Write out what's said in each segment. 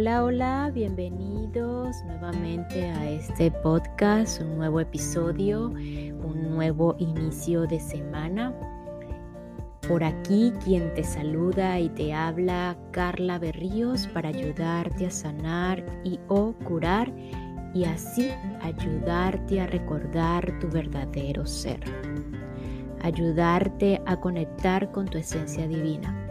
Hola, hola, bienvenidos nuevamente a este podcast, un nuevo episodio, un nuevo inicio de semana. Por aquí quien te saluda y te habla Carla Berríos para ayudarte a sanar y o curar y así ayudarte a recordar tu verdadero ser. Ayudarte a conectar con tu esencia divina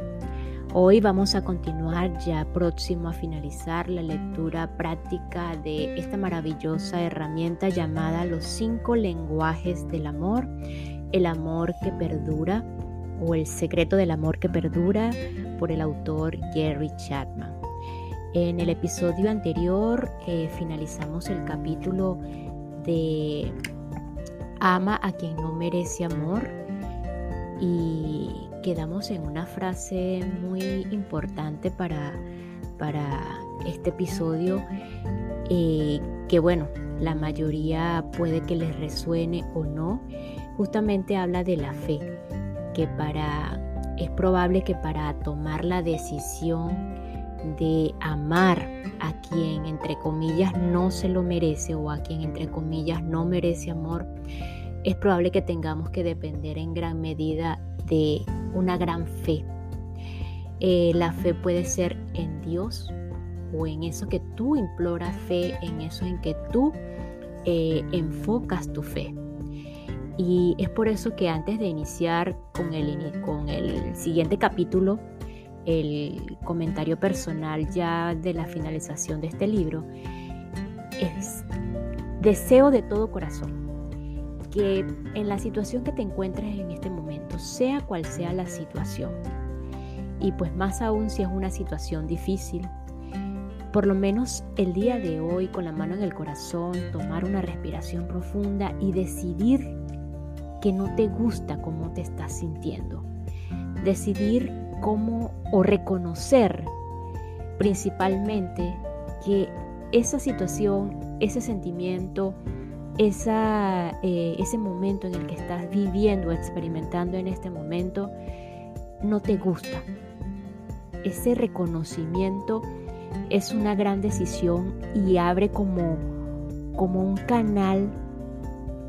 Hoy vamos a continuar ya próximo a finalizar la lectura práctica de esta maravillosa herramienta llamada Los cinco lenguajes del amor, el amor que perdura o el secreto del amor que perdura por el autor Gary Chapman. En el episodio anterior eh, finalizamos el capítulo de Ama a quien no merece amor y quedamos en una frase muy importante para, para este episodio eh, que bueno, la mayoría puede que les resuene o no. Justamente habla de la fe, que para es probable que para tomar la decisión de amar a quien entre comillas no se lo merece o a quien entre comillas no merece amor, es probable que tengamos que depender en gran medida de una gran fe. Eh, la fe puede ser en Dios o en eso que tú imploras fe, en eso en que tú eh, enfocas tu fe. Y es por eso que antes de iniciar con el, con el siguiente capítulo, el comentario personal ya de la finalización de este libro, es deseo de todo corazón en la situación que te encuentres en este momento, sea cual sea la situación, y pues más aún si es una situación difícil, por lo menos el día de hoy con la mano en el corazón, tomar una respiración profunda y decidir que no te gusta cómo te estás sintiendo. Decidir cómo o reconocer principalmente que esa situación, ese sentimiento, esa, eh, ese momento en el que estás viviendo, experimentando en este momento, no te gusta. Ese reconocimiento es una gran decisión y abre como, como un canal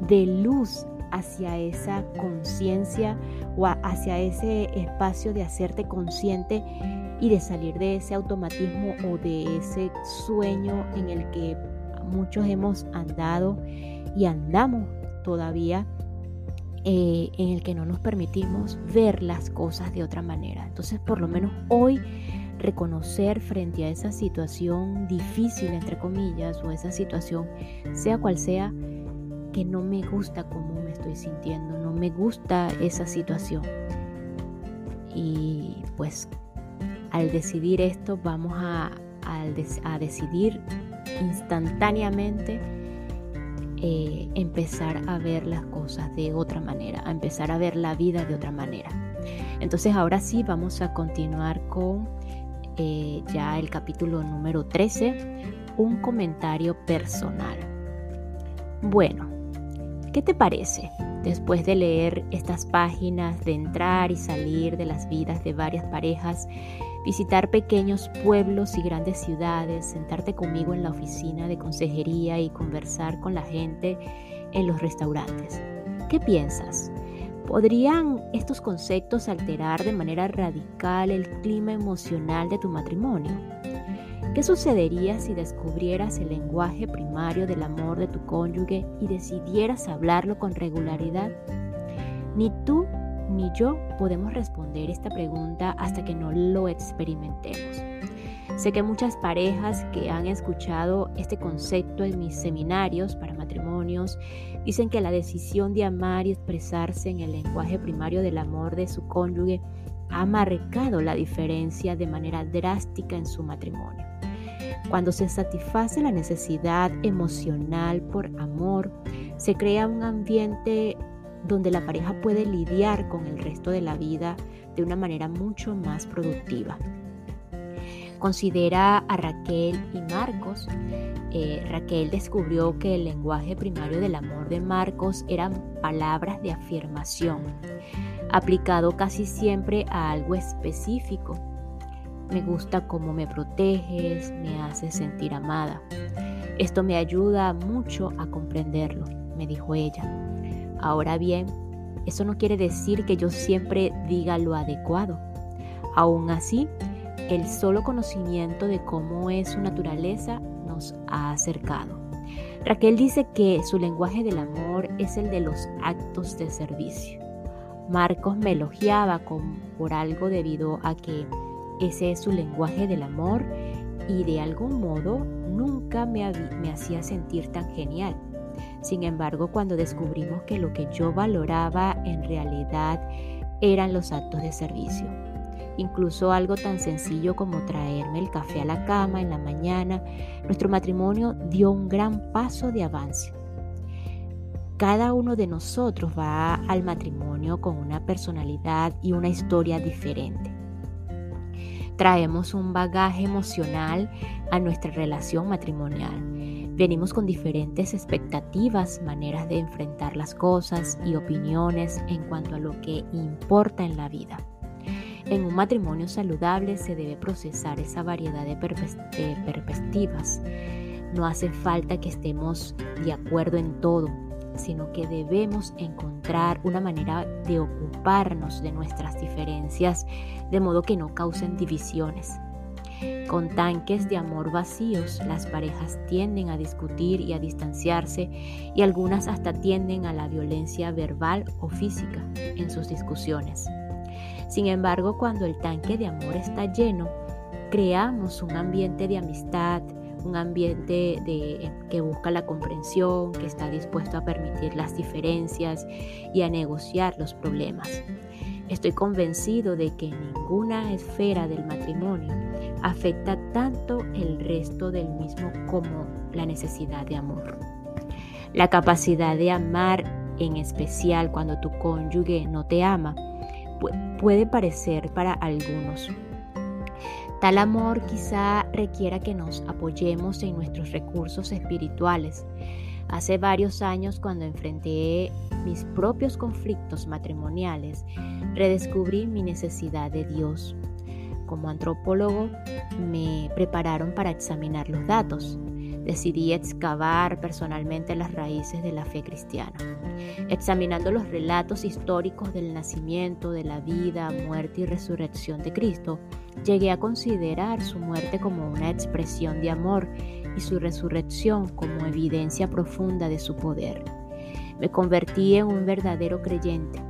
de luz hacia esa conciencia o hacia ese espacio de hacerte consciente y de salir de ese automatismo o de ese sueño en el que muchos hemos andado y andamos todavía eh, en el que no nos permitimos ver las cosas de otra manera. Entonces, por lo menos hoy, reconocer frente a esa situación difícil, entre comillas, o esa situación, sea cual sea, que no me gusta cómo me estoy sintiendo, no me gusta esa situación. Y pues al decidir esto, vamos a, a decidir instantáneamente eh, empezar a ver las cosas de otra manera, a empezar a ver la vida de otra manera. Entonces ahora sí vamos a continuar con eh, ya el capítulo número 13, un comentario personal. Bueno, ¿qué te parece después de leer estas páginas, de entrar y salir de las vidas de varias parejas? Visitar pequeños pueblos y grandes ciudades, sentarte conmigo en la oficina de consejería y conversar con la gente en los restaurantes. ¿Qué piensas? ¿Podrían estos conceptos alterar de manera radical el clima emocional de tu matrimonio? ¿Qué sucedería si descubrieras el lenguaje primario del amor de tu cónyuge y decidieras hablarlo con regularidad? Ni tú ni yo podemos responder esta pregunta hasta que no lo experimentemos. Sé que muchas parejas que han escuchado este concepto en mis seminarios para matrimonios dicen que la decisión de amar y expresarse en el lenguaje primario del amor de su cónyuge ha marcado la diferencia de manera drástica en su matrimonio. Cuando se satisface la necesidad emocional por amor, se crea un ambiente donde la pareja puede lidiar con el resto de la vida de una manera mucho más productiva. Considera a Raquel y Marcos. Eh, Raquel descubrió que el lenguaje primario del amor de Marcos eran palabras de afirmación, aplicado casi siempre a algo específico. me gusta cómo me proteges, me haces sentir amada. Esto me ayuda mucho a comprenderlo, me dijo ella. Ahora bien, eso no quiere decir que yo siempre diga lo adecuado. Aún así, el solo conocimiento de cómo es su naturaleza nos ha acercado. Raquel dice que su lenguaje del amor es el de los actos de servicio. Marcos me elogiaba por algo debido a que ese es su lenguaje del amor y de algún modo nunca me, me hacía sentir tan genial. Sin embargo, cuando descubrimos que lo que yo valoraba en realidad eran los actos de servicio, incluso algo tan sencillo como traerme el café a la cama en la mañana, nuestro matrimonio dio un gran paso de avance. Cada uno de nosotros va al matrimonio con una personalidad y una historia diferente. Traemos un bagaje emocional a nuestra relación matrimonial. Venimos con diferentes expectativas, maneras de enfrentar las cosas y opiniones en cuanto a lo que importa en la vida. En un matrimonio saludable se debe procesar esa variedad de, perspectivas. No hace falta que estemos de acuerdo en todo, sino que debemos encontrar una manera de ocuparnos de nuestras diferencias de modo que no causen divisiones. Con tanques de amor vacíos, las parejas tienden a discutir y a distanciarse y algunas hasta tienden a la violencia verbal o física en sus discusiones. Sin embargo, cuando el tanque de amor está lleno, creamos un ambiente de amistad, un ambiente de, que busca la comprensión, que está dispuesto a permitir las diferencias y a negociar los problemas. Estoy convencido de que ninguna esfera del matrimonio afecta tanto el resto del mismo como la necesidad de amor. La capacidad de amar, en especial cuando tu cónyuge no te ama, puede parecer para algunos Tal amor quizá requiera que nos apoyemos en nuestros recursos espirituales. Hace varios años cuando enfrenté mis propios conflictos matrimoniales, redescubrí mi necesidad de Dios. Como antropólogo me prepararon para examinar los datos. Decidí excavar personalmente las raíces de la fe cristiana, examinando los relatos históricos del nacimiento, de la vida, muerte y resurrección de Cristo Llegué a considerar su muerte como una expresión de amor y su resurrección como evidencia profunda de su poder. Me convertí en un verdadero creyente.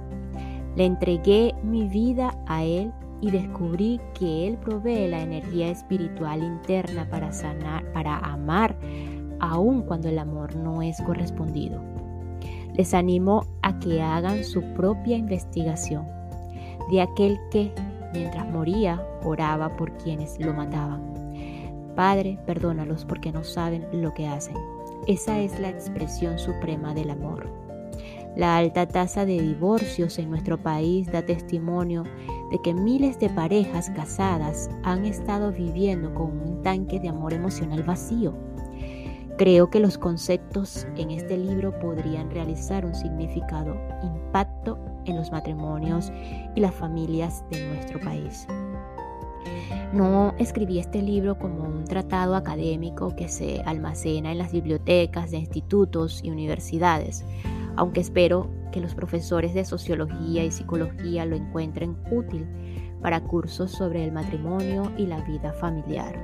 Le entregué mi vida a Él y descubrí que Él provee la energía espiritual interna para sanar, para amar, aun cuando el amor no es correspondido. Les animo a que hagan su propia investigación de aquel que Mientras moría, oraba por quienes lo mataban. Padre, perdónalos porque no saben lo que hacen. Esa es la expresión suprema del amor. La alta tasa de divorcios en nuestro país da testimonio de que miles de parejas casadas han estado viviendo con un tanque de amor emocional vacío. Creo que los conceptos en este libro podrían realizar un significado impacto en los matrimonios y las familias de nuestro país. No escribí este libro como un tratado académico que se almacena en las bibliotecas de institutos y universidades, aunque espero que los profesores de sociología y psicología lo encuentren útil para cursos sobre el matrimonio y la vida familiar.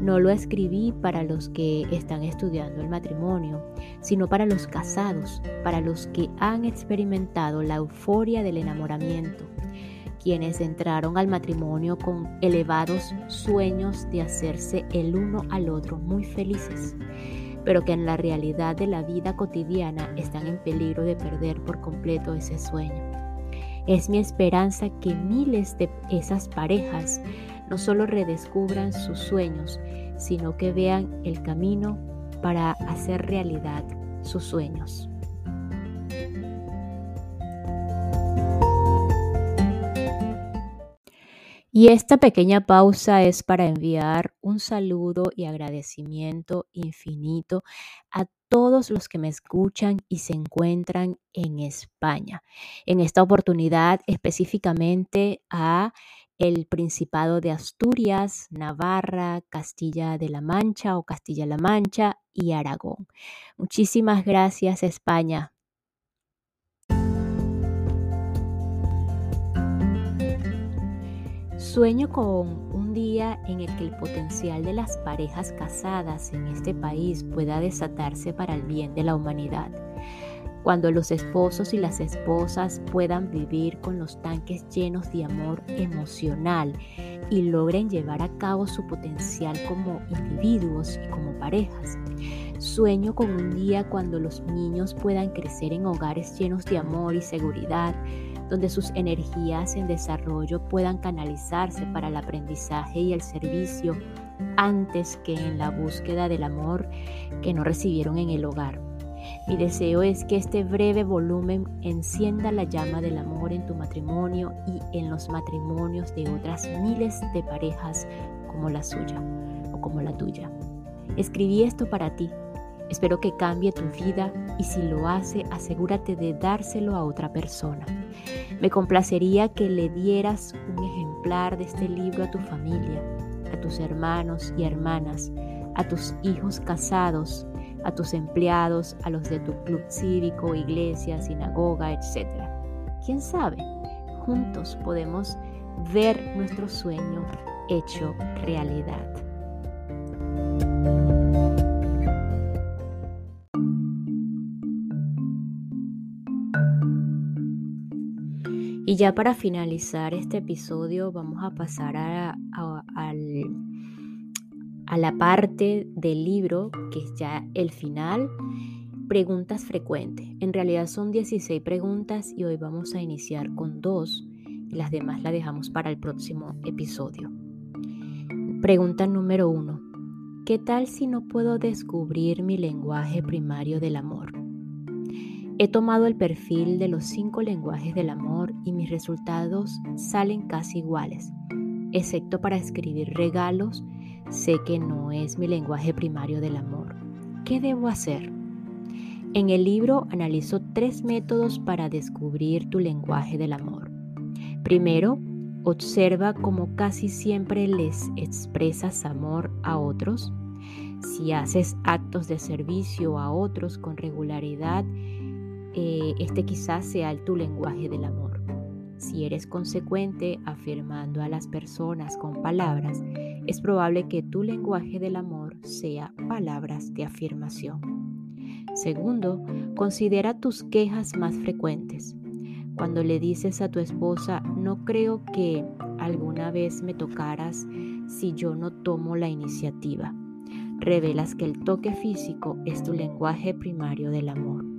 No lo escribí para los que están estudiando el matrimonio, sino para los casados, para los que han experimentado la euforia del enamoramiento, quienes entraron al matrimonio con elevados sueños de hacerse el uno al otro muy felices, pero que en la realidad de la vida cotidiana están en peligro de perder por completo ese sueño. Es mi esperanza que miles de esas parejas no solo redescubran sus sueños, sino que vean el camino para hacer realidad sus sueños. Y esta pequeña pausa es para enviar un saludo y agradecimiento infinito a todos los que me escuchan y se encuentran en España. En esta oportunidad específicamente a el Principado de Asturias, Navarra, Castilla de la Mancha o Castilla-La Mancha y Aragón. Muchísimas gracias España. Sueño con un día en el que el potencial de las parejas casadas en este país pueda desatarse para el bien de la humanidad cuando los esposos y las esposas puedan vivir con los tanques llenos de amor emocional y logren llevar a cabo su potencial como individuos y como parejas. Sueño con un día cuando los niños puedan crecer en hogares llenos de amor y seguridad, donde sus energías en desarrollo puedan canalizarse para el aprendizaje y el servicio antes que en la búsqueda del amor que no recibieron en el hogar. Mi deseo es que este breve volumen encienda la llama del amor en tu matrimonio y en los matrimonios de otras miles de parejas como la suya o como la tuya. Escribí esto para ti. Espero que cambie tu vida y si lo hace, asegúrate de dárselo a otra persona. Me complacería que le dieras un ejemplar de este libro a tu familia, a tus hermanos y hermanas, a tus hijos casados, a tus empleados, a los de tu club cívico, iglesia, sinagoga, etc. ¿Quién sabe? Juntos podemos ver nuestro sueño hecho realidad. Y ya para finalizar este episodio vamos a pasar a, a la parte del libro, que es ya el final, preguntas frecuentes. En realidad son 16 preguntas y hoy vamos a iniciar con dos las demás las dejamos para el próximo episodio. Pregunta número uno. ¿Qué tal si no puedo descubrir mi lenguaje primario del amor? He tomado el perfil de los cinco lenguajes del amor y mis resultados salen casi iguales, excepto para escribir regalos Sé que no es mi lenguaje primario del amor. ¿Qué debo hacer? En el libro analizo tres métodos para descubrir tu lenguaje del amor. Primero, observa cómo casi siempre les expresas amor a otros. Si haces actos de servicio a otros con regularidad, eh, este quizás sea tu lenguaje del amor. Si eres consecuente afirmando a las personas con palabras, es probable que tu lenguaje del amor sea palabras de afirmación. Segundo, considera tus quejas más frecuentes. Cuando le dices a tu esposa, no creo que alguna vez me tocaras si yo no tomo la iniciativa, revelas que el toque físico es tu lenguaje primario del amor.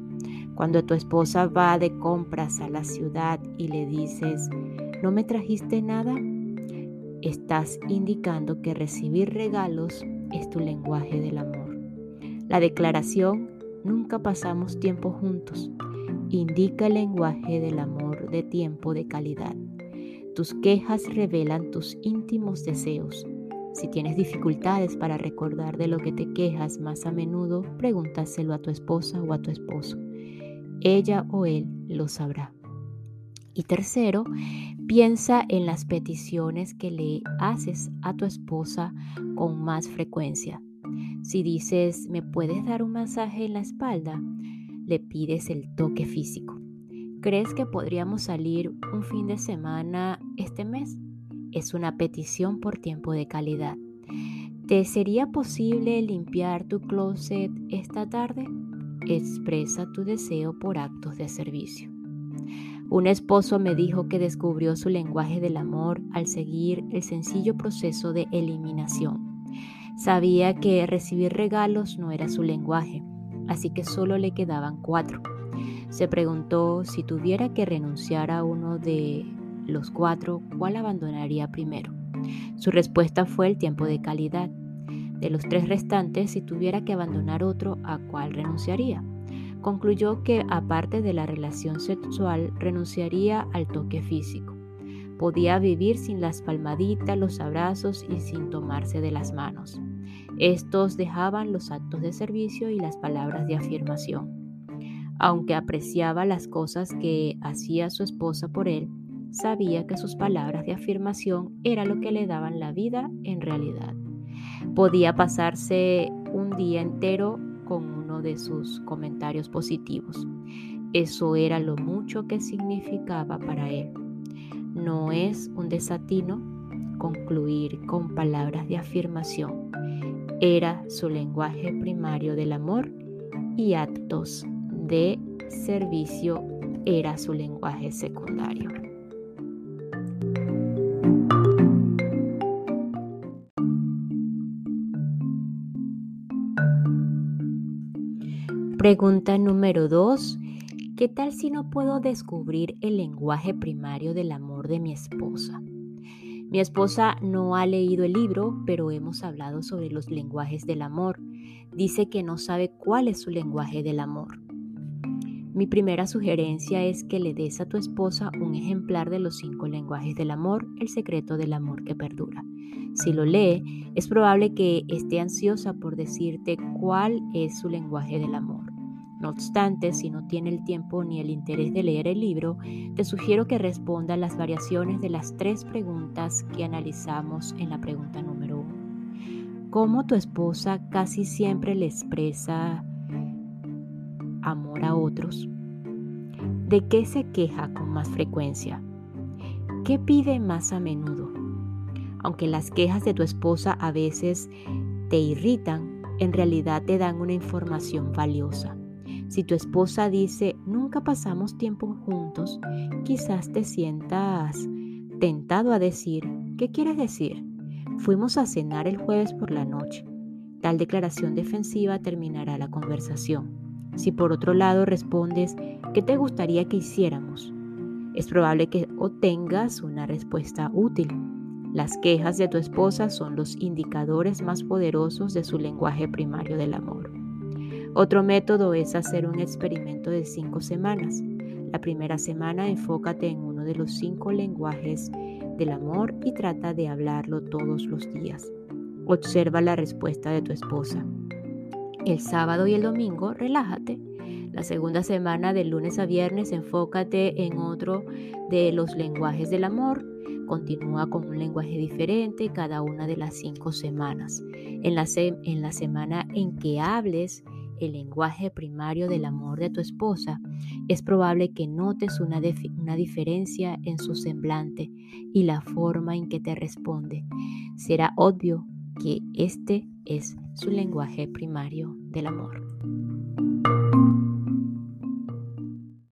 Cuando tu esposa va de compras a la ciudad y le dices, ¿no me trajiste nada? Estás indicando que recibir regalos es tu lenguaje del amor. La declaración, nunca pasamos tiempo juntos, indica el lenguaje del amor de tiempo de calidad. Tus quejas revelan tus íntimos deseos. Si tienes dificultades para recordar de lo que te quejas más a menudo, pregúntaselo a tu esposa o a tu esposo ella o él lo sabrá. Y tercero, piensa en las peticiones que le haces a tu esposa con más frecuencia. Si dices, ¿me puedes dar un masaje en la espalda? Le pides el toque físico. ¿Crees que podríamos salir un fin de semana este mes? Es una petición por tiempo de calidad. ¿Te sería posible limpiar tu closet esta tarde? Expresa tu deseo por actos de servicio. Un esposo me dijo que descubrió su lenguaje del amor al seguir el sencillo proceso de eliminación. Sabía que recibir regalos no era su lenguaje, así que solo le quedaban cuatro. Se preguntó si tuviera que renunciar a uno de los cuatro, ¿cuál abandonaría primero? Su respuesta fue el tiempo de calidad. De los tres restantes, si tuviera que abandonar otro, ¿a cuál renunciaría? Concluyó que aparte de la relación sexual, renunciaría al toque físico. Podía vivir sin las palmaditas, los abrazos y sin tomarse de las manos. Estos dejaban los actos de servicio y las palabras de afirmación. Aunque apreciaba las cosas que hacía su esposa por él, sabía que sus palabras de afirmación era lo que le daban la vida en realidad. Podía pasarse un día entero con uno de sus comentarios positivos. Eso era lo mucho que significaba para él. No es un desatino concluir con palabras de afirmación. Era su lenguaje primario del amor y actos de servicio era su lenguaje secundario. Pregunta número 2. ¿Qué tal si no puedo descubrir el lenguaje primario del amor de mi esposa? Mi esposa no ha leído el libro, pero hemos hablado sobre los lenguajes del amor. Dice que no sabe cuál es su lenguaje del amor. Mi primera sugerencia es que le des a tu esposa un ejemplar de los cinco lenguajes del amor, el secreto del amor que perdura. Si lo lee, es probable que esté ansiosa por decirte cuál es su lenguaje del amor. No obstante, si no tiene el tiempo ni el interés de leer el libro, te sugiero que responda las variaciones de las tres preguntas que analizamos en la pregunta número uno. ¿Cómo tu esposa casi siempre le expresa amor a otros? ¿De qué se queja con más frecuencia? ¿Qué pide más a menudo? Aunque las quejas de tu esposa a veces te irritan, en realidad te dan una información valiosa. Si tu esposa dice, nunca pasamos tiempo juntos, quizás te sientas tentado a decir, ¿qué quieres decir? Fuimos a cenar el jueves por la noche. Tal declaración defensiva terminará la conversación. Si por otro lado respondes, ¿qué te gustaría que hiciéramos? Es probable que obtengas una respuesta útil. Las quejas de tu esposa son los indicadores más poderosos de su lenguaje primario del amor. Otro método es hacer un experimento de cinco semanas. La primera semana enfócate en uno de los cinco lenguajes del amor y trata de hablarlo todos los días. Observa la respuesta de tu esposa. El sábado y el domingo relájate. La segunda semana del lunes a viernes enfócate en otro de los lenguajes del amor. Continúa con un lenguaje diferente cada una de las cinco semanas. En la, en la semana en que hables el lenguaje primario del amor de tu esposa, es probable que notes una, una, diferencia en su semblante y la forma en que te responde. Será obvio que este es su lenguaje primario del amor.